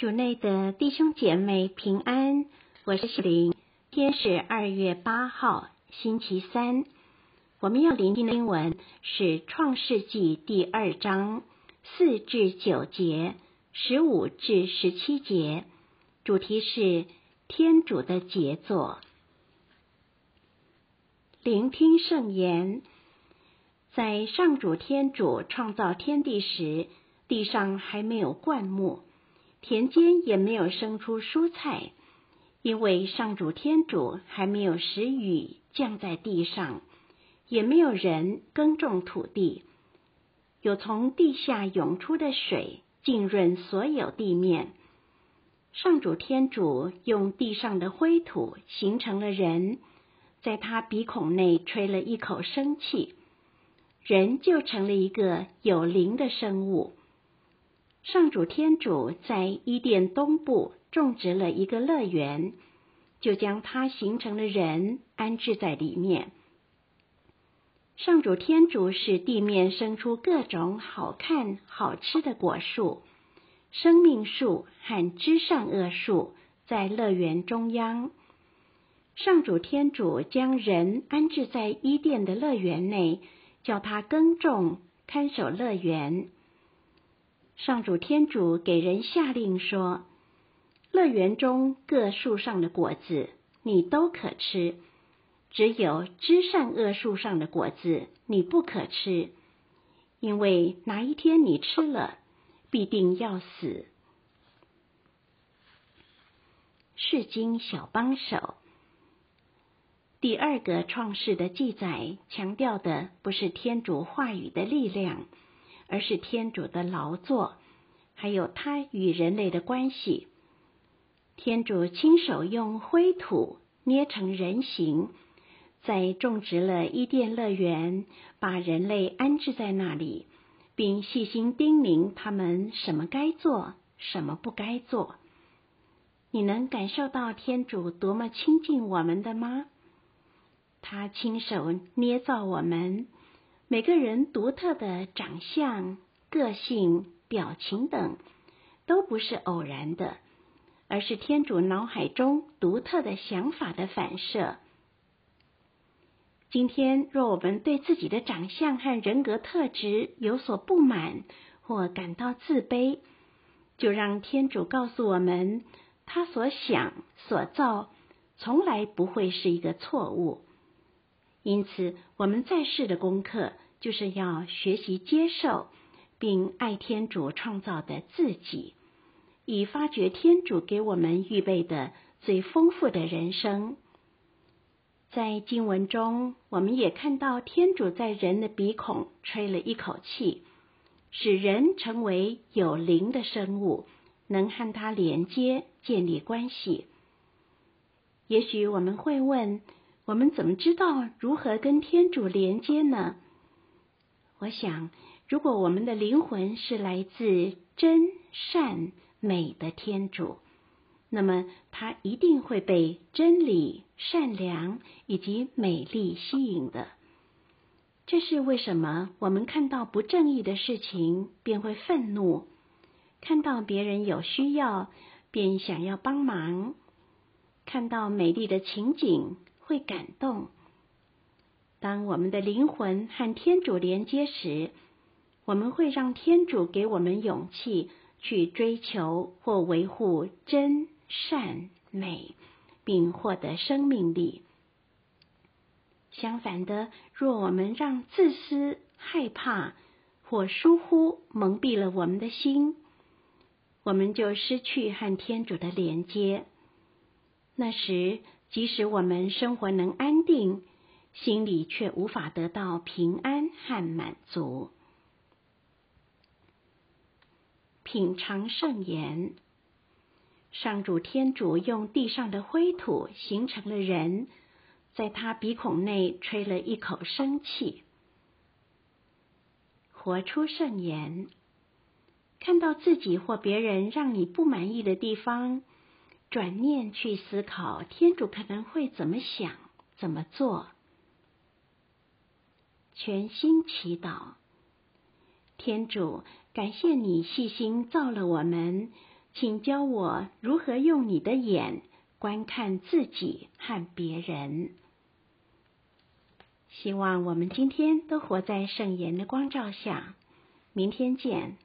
主内的弟兄姐妹平安，我是希林。今天是二月八号，星期三。我们要聆听的经文是《创世纪》第二章四至九节，十五至十七节，主题是天主的杰作。聆听圣言，在上主天主创造天地时，地上还没有灌木。田间也没有生出蔬菜，因为上主天主还没有使雨降在地上，也没有人耕种土地，有从地下涌出的水浸润所有地面。上主天主用地上的灰土形成了人，在他鼻孔内吹了一口生气，人就成了一个有灵的生物。上主天主在伊甸东部种植了一个乐园，就将它形成了人安置在里面。上主天主使地面生出各种好看好吃的果树，生命树和知善恶树在乐园中央。上主天主将人安置在伊甸的乐园内，叫他耕种看守乐园。上主天主给人下令说：“乐园中各树上的果子你都可吃，只有知善恶树上的果子你不可吃，因为哪一天你吃了，必定要死。”释经小帮手，第二个创世的记载强调的不是天主话语的力量。而是天主的劳作，还有他与人类的关系。天主亲手用灰土捏成人形，在种植了伊甸乐园，把人类安置在那里，并细心叮咛他们什么该做，什么不该做。你能感受到天主多么亲近我们的吗？他亲手捏造我们。每个人独特的长相、个性、表情等，都不是偶然的，而是天主脑海中独特的想法的反射。今天，若我们对自己的长相和人格特质有所不满或感到自卑，就让天主告诉我们，他所想所造从来不会是一个错误。因此，我们在世的功课就是要学习接受并爱天主创造的自己，以发掘天主给我们预备的最丰富的人生。在经文中，我们也看到天主在人的鼻孔吹了一口气，使人成为有灵的生物，能和他连接、建立关系。也许我们会问，我们怎么知道如何跟天主连接呢？我想，如果我们的灵魂是来自真善美的天主，那么他一定会被真理、善良以及美丽吸引的。这是为什么我们看到不正义的事情便会愤怒，看到别人有需要便想要帮忙，看到美丽的情景。会感动。当我们的灵魂和天主连接时，我们会让天主给我们勇气去追求或维护真善美，并获得生命力。相反的，若我们让自私、害怕或疏忽蒙蔽了我们的心，我们就失去和天主的连接。那时，即使我们生活能安定，心里却无法得到平安和满足。品尝圣言，上主天主用地上的灰土形成了人，在他鼻孔内吹了一口生气。活出圣言，看到自己或别人让你不满意的地方。转念去思考，天主可能会怎么想、怎么做。全心祈祷，天主，感谢你细心造了我们，请教我如何用你的眼观看自己和别人。希望我们今天都活在圣言的光照下。明天见。